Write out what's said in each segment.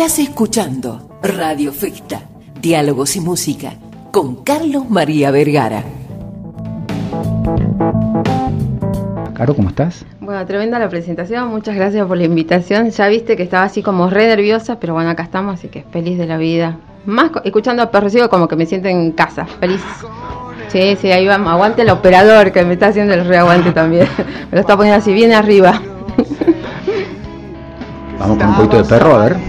Estás escuchando Radio Festa, Diálogos y Música, con Carlos María Vergara. Caro, ¿cómo estás? Bueno, tremenda la presentación, muchas gracias por la invitación. Ya viste que estaba así como re nerviosa, pero bueno, acá estamos, así que feliz de la vida. Más escuchando a Perro Ciego como que me siento en casa, feliz. Sí, sí, ahí vamos, aguante el operador que me está haciendo el reaguante también. me lo está poniendo así bien arriba. Vamos con un poquito de perro, a ver.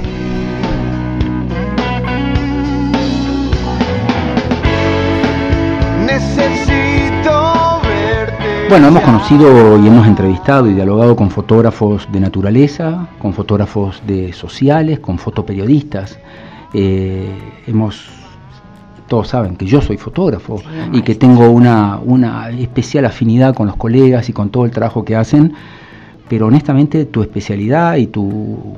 Bueno, hemos conocido y hemos entrevistado y dialogado con fotógrafos de naturaleza, con fotógrafos de sociales, con fotoperiodistas. Eh, hemos, todos saben que yo soy fotógrafo y que tengo una, una especial afinidad con los colegas y con todo el trabajo que hacen, pero honestamente tu especialidad y tu,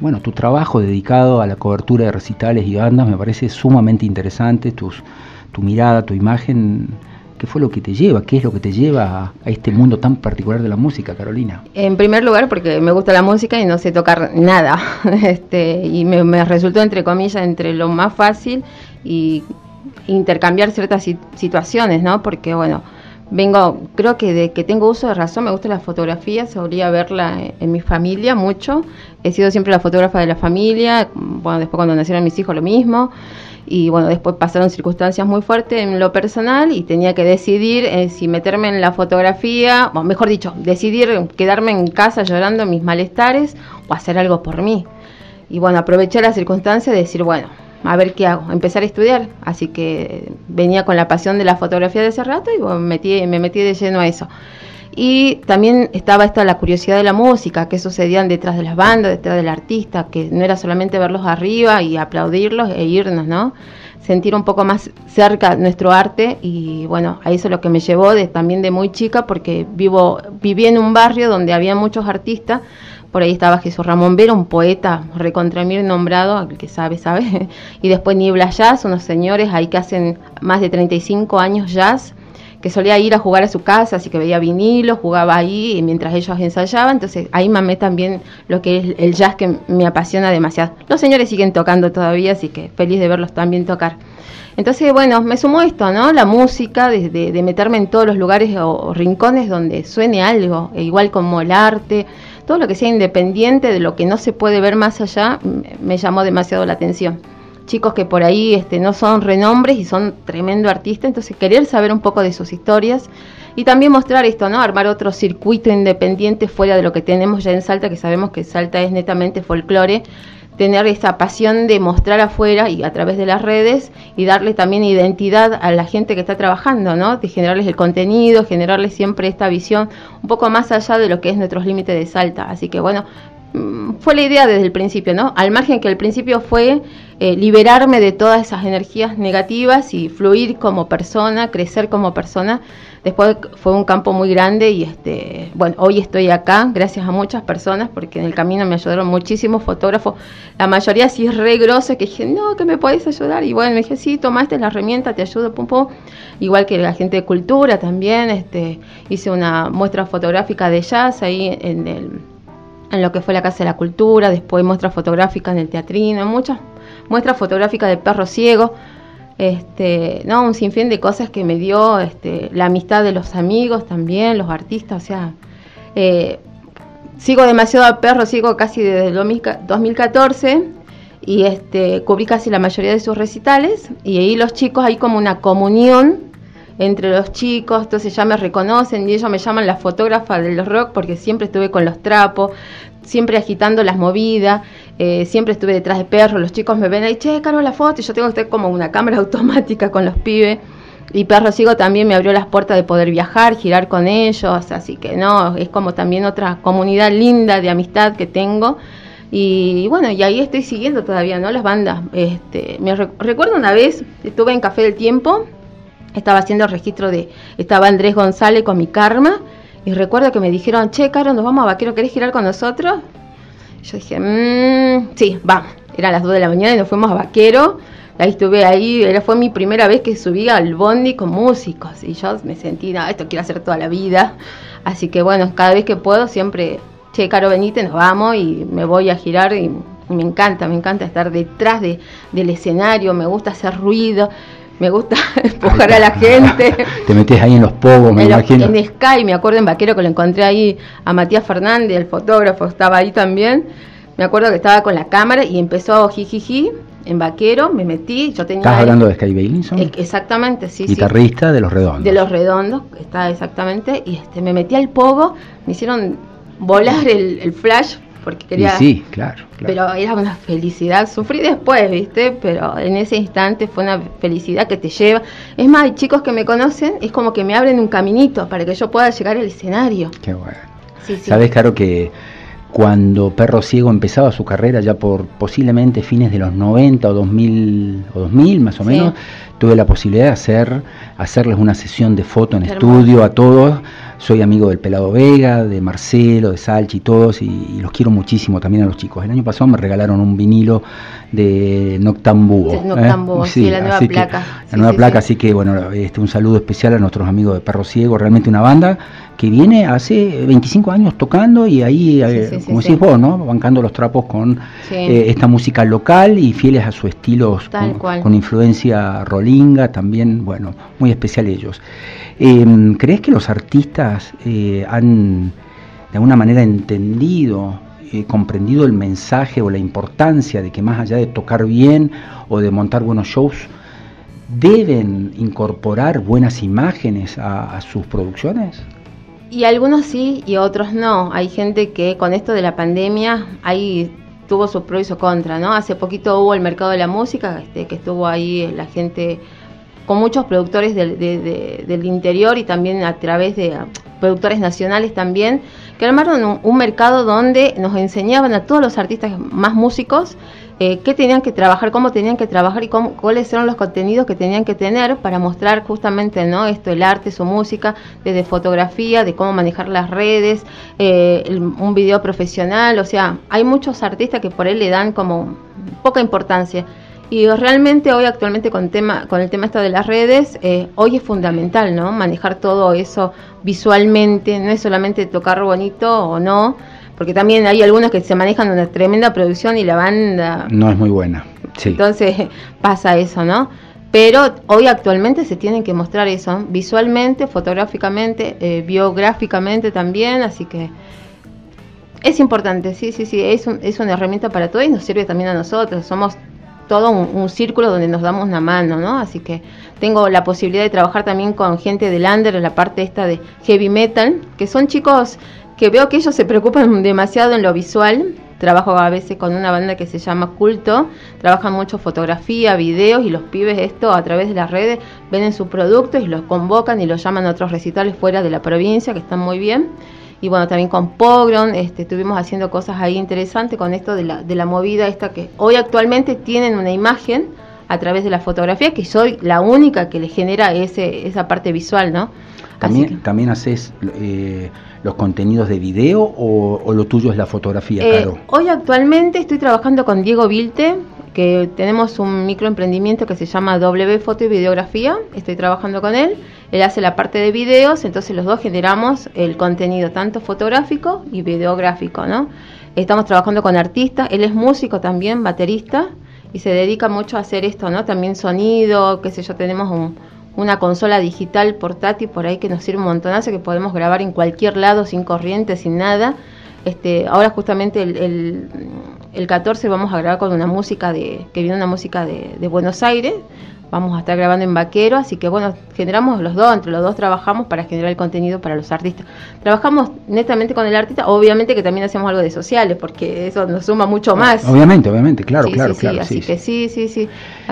bueno, tu trabajo dedicado a la cobertura de recitales y bandas me parece sumamente interesante, tus, tu mirada, tu imagen ¿Qué fue lo que te lleva? ¿Qué es lo que te lleva a, este mundo tan particular de la música, Carolina? En primer lugar, porque me gusta la música y no sé tocar nada. este, y me, resultó, entre comillas, entre lo más fácil y intercambiar ciertas situaciones, ¿no? Porque, bueno, vengo, creo que de que tengo uso de razón, me gusta la fotografía, solía verla en mi familia mucho. He sido siempre la fotógrafa de la familia, bueno, después cuando nacieron mis hijos lo mismo y bueno, después pasaron circunstancias muy fuertes en lo personal y tenía que decidir eh, si meterme en la fotografía, o mejor dicho, decidir quedarme en casa llorando mis malestares o hacer algo por mí. Y bueno, aproveché la circunstancia de decir, bueno, a ver qué hago, empezar a estudiar. Así que venía con la pasión de la fotografía de ese rato y metí, me metí de lleno a eso. Y también estaba esta la curiosidad de la música, que sucedían detrás de las bandas, detrás del artista, que no era solamente verlos arriba y aplaudirlos e irnos, ¿no? Sentir un poco más cerca nuestro arte y bueno, a eso es lo que me llevó de, también de muy chica porque vivo, viví en un barrio donde había muchos artistas, por ahí estaba Jesús Ramón Vera, un poeta recontra mí nombrado, el que sabe, sabe, y después Niebla Jazz, unos señores ahí que hacen más de 35 años jazz, que solía ir a jugar a su casa, así que veía vinilo, jugaba ahí mientras ellos ensayaban, entonces ahí mamé también lo que es el jazz que me apasiona demasiado. Los señores siguen tocando todavía, así que feliz de verlos también tocar. Entonces, bueno, me sumó esto, ¿no? La música, de, de, meterme en todos los lugares o, rincones donde suene algo, e igual como el arte, todo lo que sea independiente de lo que no se puede ver más allá, me llamó demasiado la atención chicos que por ahí este, no son renombres y son tremendo artistas, entonces querer saber un poco de sus historias y también mostrar esto, ¿no? Armar otro circuito independiente fuera de lo que tenemos ya en Salta, que sabemos que Salta es netamente folclore, tener esa pasión de mostrar afuera y a través de las redes y darle también identidad a la gente que está trabajando, ¿no? De generarles el contenido, generarles siempre esta visión un poco más allá de lo que es nuestros límites de Salta. Así que bueno, fue la idea desde el principio, ¿no? Al margen que al principio fue eh, liberarme de todas esas energías negativas y fluir como persona, crecer como persona. Después fue un campo muy grande y este, bueno, hoy estoy acá gracias a muchas personas porque en el camino me ayudaron muchísimos fotógrafos. La mayoría sí es re grosa que dije, no, que me podés ayudar. Y bueno, me dije, sí, tomaste la herramienta, te ayudo, pum, pum. Igual que la gente de cultura también, este, hice una muestra fotográfica de jazz ahí en el en lo que fue la Casa de la Cultura, después muestras fotográficas en el teatrino, muchas muestras fotográficas de perro ciego, este, no, un sinfín de cosas que me dio este, la amistad de los amigos también, los artistas, o sea, eh, sigo demasiado a perro, sigo casi desde el 2014 y este, cubrí casi la mayoría de sus recitales y ahí los chicos hay como una comunión entre los chicos, entonces ya me reconocen y ellos me llaman la fotógrafa del rock porque siempre estuve con los trapos, siempre agitando las movidas, eh, siempre estuve detrás de perros, los chicos me ven ahí, che, caro la foto, y yo tengo que estar como una cámara automática con los pibes. Y Perro Ciego también me abrió las puertas de poder viajar, girar con ellos, así que no, es como también otra comunidad linda de amistad que tengo. Y, bueno, y ahí estoy siguiendo todavía, ¿no? Las bandas. Este, me recuerdo una vez, estuve en Café del Tiempo, estaba haciendo el registro de, estaba Andrés González con mi karma, y recuerdo que me dijeron, che, Caro, nos vamos a Vaquero, ¿querés girar con nosotros? yo dije, mmm, sí, vamos. Eran las 2 de la mañana y nos fuimos a Vaquero. Ahí estuve ahí, era, fue mi primera vez que subí al bondi con músicos. Y yo me sentí, no, esto quiero hacer toda la vida. Así que bueno, cada vez que puedo siempre, che, Caro, venite, nos vamos y me voy a girar y me encanta, me encanta estar detrás de, del escenario, me gusta hacer ruido, me gusta empujar a la gente. Te metes ahí en los pogos, me en, imagino. en Sky, me acuerdo en Vaquero que lo encontré ahí a Matías Fernández, el fotógrafo, estaba ahí también. Me acuerdo que estaba con la cámara y empezó jijiji en Vaquero, me metí, yo tenía... ¿Estás hablando de Sky Bailinson? Exactamente, sí, Guitarrista de Los Redondos. De Los Redondos, está exactamente, y este, me metí al pogo, me hicieron volar el, el flash porque quería... Y sí, claro, claro. Pero era una felicidad, sufrí después, ¿viste? Pero en ese instante fue una felicidad que te lleva. Es más, hay chicos que me conocen, es como que me abren un caminito para que yo pueda llegar al escenario. Qué bueno. Sí, sí. Sabes, claro que cuando Perro Ciego empezaba su carrera ya por posiblemente fines de los 90 o 2000 o 2000 más o menos, tuve la posibilidad de hacer hacerles una sesión de foto en estudio a todos. Soy amigo del Pelado Vega, de Marcelo, de Salchi y todos, y, y, los quiero muchísimo también a los chicos. El año pasado me regalaron un vinilo de Noctambuo. Noctambuo, ¿eh? sí, sí, la nueva placa. Que, la nueva placa, así que bueno, este, un saludo especial a nuestros amigos de Perro Ciego, realmente una banda que viene hace 25 años tocando y ahí, eh, como decís vos, ¿no? bancando los trapos con eh, esta música local y fieles a su estilo con, con, influencia rolinga, también, bueno, muy especial ellos. Eh, ¿Crees que los artistas eh, han de alguna manera entendido, eh, comprendido el mensaje o la importancia de que más allá de tocar bien o de montar buenos shows, deben incorporar buenas imágenes a, sus producciones? Y algunos sí y otros no. Hay gente que con esto de la pandemia ahí tuvo su pro y su contra, ¿no? Hace poquito hubo el mercado de la música, este, que estuvo ahí la gente con muchos productores del, de, de, del interior y también a través de productores nacionales también, que armaron un, un, mercado donde nos enseñaban a todos los artistas más músicos eh, qué tenían que trabajar, cómo tenían que trabajar y cómo, cuáles eran los contenidos que tenían que tener para mostrar justamente no esto, el arte, su música, desde fotografía, de cómo manejar las redes, eh, el, un video profesional, o sea, hay muchos artistas que por él le dan como poca importancia. Y realmente hoy actualmente con, tema, con el tema esto de las redes, eh, hoy es fundamental, ¿no? Manejar todo eso visualmente, no es solamente tocar bonito o no, porque también hay algunos que se manejan una tremenda producción y la banda... No es muy buena, sí. Entonces pasa eso, ¿no? Pero hoy actualmente se tienen que mostrar eso, visualmente, fotográficamente, eh, biográficamente también, así que es importante, sí, sí, sí, es, un, es una herramienta para todos y nos sirve también a nosotros, somos todo un, círculo donde nos damos una mano, ¿no? Así que tengo la posibilidad de trabajar también con gente del under en la parte esta de heavy metal, que son chicos que veo que ellos se preocupan demasiado en lo visual. Trabajo a veces con una banda que se llama Culto, trabajan mucho fotografía, videos y los pibes esto a través de las redes ven en sus productos y los convocan y los llaman a otros recitales fuera de la provincia que están muy bien y bueno, también con Pogron, este, estuvimos haciendo cosas ahí interesantes con esto de la, de la movida esta que hoy actualmente tienen una imagen a través de la fotografía, que soy la única que le genera ese, esa parte visual, ¿no? ¿También, que, ¿también haces eh, los contenidos de video o, o, lo tuyo es la fotografía, eh, Caro? Hoy actualmente estoy trabajando con Diego Vilte, que tenemos un microemprendimiento que se llama W Foto y Videografía, estoy trabajando con él, él hace la parte de videos, entonces los dos generamos el contenido tanto fotográfico y videográfico, ¿no? Estamos trabajando con artistas, él es músico también, baterista, y se dedica mucho a hacer esto, ¿no? También sonido, qué sé yo, tenemos un, una consola digital portátil por ahí que nos sirve un montonazo, que podemos grabar en cualquier lado, sin corriente, sin nada. Este, ahora justamente el, el, el 14 vamos a grabar con una música de, que viene una música de, de Buenos Aires, vamos a estar grabando en Vaquero, así que bueno, generamos los dos, entre los dos trabajamos para generar el contenido para los artistas. Trabajamos netamente con el artista, obviamente que también hacemos algo de sociales, porque eso nos suma mucho más. Obviamente, obviamente, claro, sí, claro, sí, claro. Sí, así sí, que sí, sí, sí.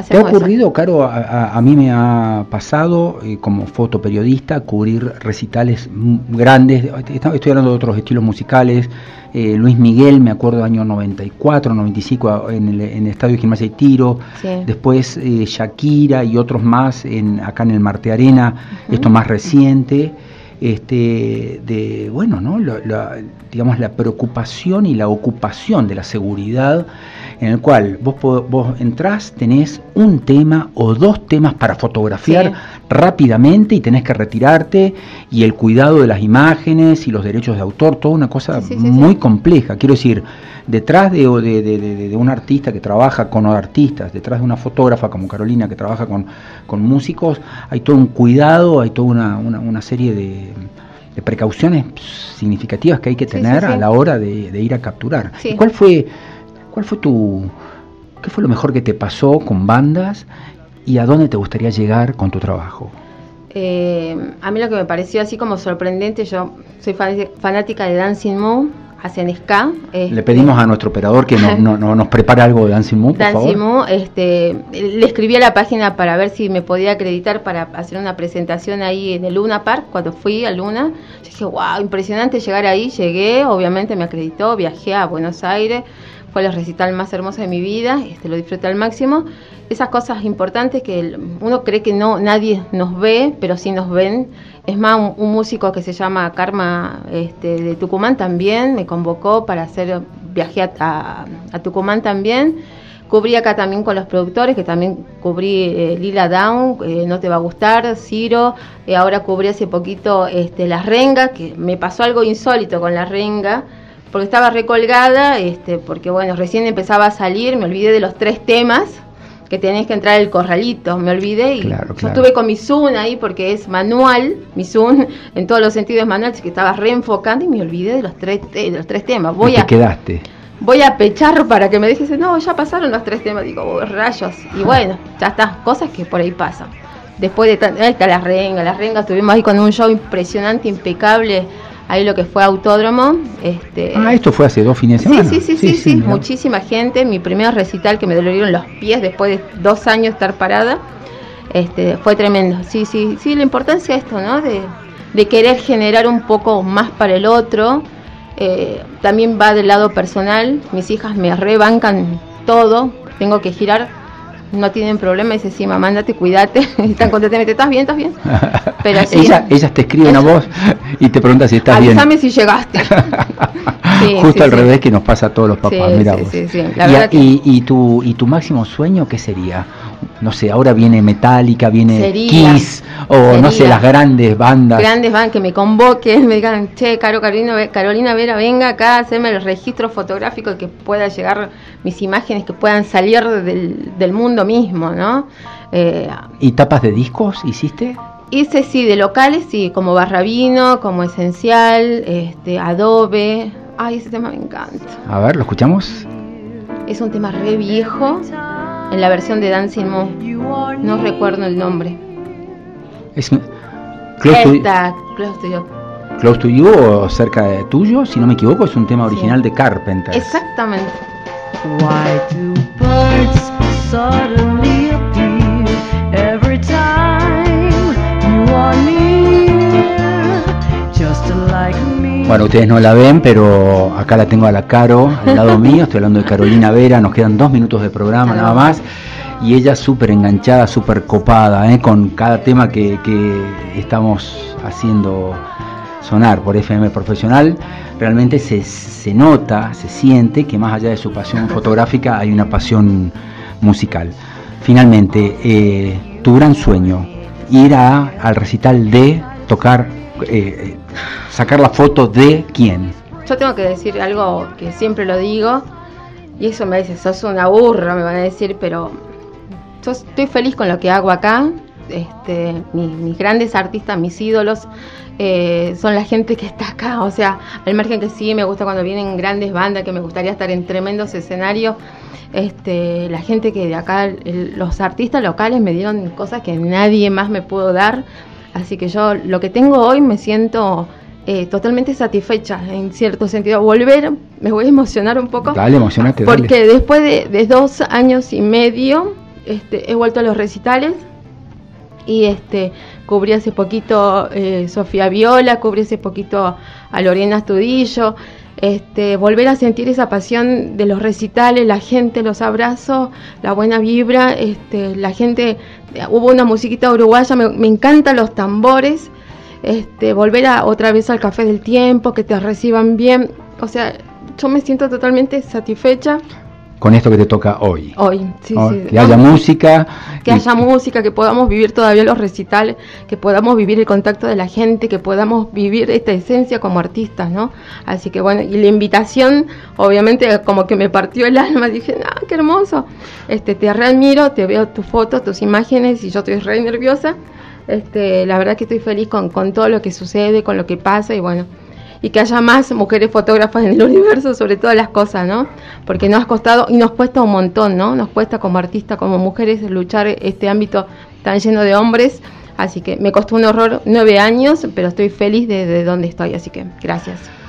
¿Te ha ocurrido, eso. Caro, a, a, a, mí me ha pasado eh, como fotoperiodista cubrir recitales grandes, estoy hablando de otros estilos musicales, eh, Luis Miguel, me acuerdo, año 94, 95, en el, en el Estadio Gimnasia y Tiro, después eh, Shakira y otros más en, acá en el Marte Arena, uh -huh. esto más reciente, este, de, bueno, ¿no? La, la, digamos, la preocupación y la ocupación de la seguridad en el cual vos, vos entrás, tenés un tema o dos temas para fotografiar rápidamente y tenés que retirarte y el cuidado de las imágenes y los derechos de autor, toda una cosa muy compleja. Quiero decir, detrás de, de, un artista que trabaja con artistas, detrás de una fotógrafa como Carolina que trabaja con, con músicos, hay todo un cuidado, hay toda una, una, serie de, precauciones significativas que hay que tener a la hora de, ir a capturar. ¿Cuál fue, cuál fue tu, qué fue lo mejor que te pasó con bandas y a dónde te gustaría llegar con tu trabajo? Eh, a mí lo que me pareció así como sorprendente, yo soy fanática de Dancing Moon, hacen ska. Este, le pedimos a nuestro operador que no, nos prepare algo de Dancing Moon, por Dancing Moon, este, le escribí a la página para ver si me podía acreditar para hacer una presentación ahí en el Luna Park, cuando fui a Luna. dije, wow, impresionante llegar ahí, llegué, obviamente me acreditó, viajé a Buenos Aires, fue el recital más hermoso de mi vida, este, lo disfruté al máximo. Esas cosas importantes que uno cree que no nadie nos ve, pero sí nos ven. Es más, un, músico que se llama Karma este, de Tucumán también me convocó para hacer viaje a, Tucumán también. Cubrí acá también con los productores, que también cubrí eh, Lila Down, eh, No Te Va a Gustar, Ciro, eh, ahora cubrí hace poquito este, Las Rengas, que me pasó algo insólito con La Renga, porque estaba recolgada, este, porque bueno, recién empezaba a salir, me olvidé de los tres temas que tenés que entrar el corralito, me olvidé y yo estuve con mi Zoom ahí porque es manual, mi Zoom en todos los sentidos manual, que estaba reenfocando y me olvidé de los tres, de los tres temas. Voy a, quedaste? Voy a pechar para que me dices, no, ya pasaron los tres temas, digo, oh, rayos, y bueno, ya está, cosas que por ahí pasan. Después de ahí está la renga, la renga, estuvimos ahí con un show impresionante, impecable ahí lo que fue Autódromo. Este, ah, esto fue hace dos fines de semana. Sí, sí, sí, sí, muchísima gente. Mi primer recital que me dolieron los pies después de dos años de estar parada, este, fue tremendo. Sí, sí, sí, la importancia de esto, ¿no? De, querer generar un poco más para el otro. Eh, también va del lado personal. Mis hijas me rebancan todo. Tengo que girar no tienen problema, dice, sí, mamá, andate, cuídate, están contentos, ¿estás bien? ¿Estás bien? Pero sí, ellas te escriben a vos y te preguntan si estás bien. Avísame si llegaste. Justo al revés que nos pasa a todos los papás, mira vos. Y, y, tu, ¿Y tu máximo sueño qué sería? No sé, ahora viene Metallica, viene Kiss, o no sé, las grandes bandas. Grandes bandas que me convoquen, me digan, che, Caro, Carolina, Carolina Vera, venga acá, hacerme el registro fotográfico que pueda llegar mis imágenes, que puedan salir del, mundo mismo, ¿no? Eh, ¿Y tapas de discos hiciste? Hice sí, de locales, sí, como Barrabino, como Esencial, este, Adobe. Ay, ese tema me encanta. A ver, ¿lo escuchamos? Es un tema re viejo en la versión de Dancing Moon. No recuerdo el nombre. Es Close, to, close to You. Close to You o cerca de tuyo, si no me equivoco, es un tema original de Carpenter. Exactamente. Why do birds suddenly Bueno, ustedes no la ven, pero acá la tengo a la Caro, al lado mío. Estoy hablando de Carolina Vera. Nos quedan dos minutos de programa nada más. Y ella súper enganchada, súper copada, ¿eh? con cada tema que, estamos haciendo sonar por FM Profesional. Realmente se, se nota, se siente que más allá de su pasión fotográfica hay una pasión musical. Finalmente, eh, tu gran sueño, ir a, al recital de tocar eh, sacar la foto de quién. Yo tengo que decir algo que siempre lo digo, y eso me dice, sos una burra, me van a decir, pero yo estoy feliz con lo que hago acá. Este, mis, grandes artistas, mis ídolos, eh, son la gente que está acá. O sea, al margen que sí, me gusta cuando vienen grandes bandas, que me gustaría estar en tremendos escenarios. Este, la gente que de acá, los artistas locales me dieron cosas que nadie más me pudo dar. Así que yo lo que tengo hoy me siento eh, totalmente satisfecha en cierto sentido. Volver, me voy a emocionar un poco. Dale, emocionate. Porque después de, dos años y medio este, he vuelto a los recitales y este cubrí hace poquito eh, Sofía Viola, cubrí hace poquito a Lorena Astudillo. Este, volver a sentir esa pasión de los recitales, la gente, los abrazos, la buena vibra, este, la gente, hubo una musiquita uruguaya, me, me encantan los tambores, este, volver a, otra vez al café del tiempo, que te reciban bien, o sea, yo me siento totalmente satisfecha con esto que te toca hoy. Hoy, sí, sí. Que haya música. Que haya música, que podamos vivir todavía los recitales, que podamos vivir el contacto de la gente, que podamos vivir esta esencia como artistas, ¿no? Así que bueno, y la invitación, obviamente, como que me partió el alma, dije, ah, qué hermoso. Este, te readmiro, te veo tus fotos, tus imágenes, y yo estoy re nerviosa. Este, la verdad que estoy feliz con, con todo lo que sucede, con lo que pasa, y bueno, y que haya más mujeres fotógrafas en el universo sobre todas las cosas, ¿no? Porque nos ha costado y nos cuesta un montón, ¿no? Nos cuesta como artistas, como mujeres luchar este ámbito tan lleno de hombres. Así que me costó un horror nueve años, pero estoy feliz de, de donde estoy, así que gracias.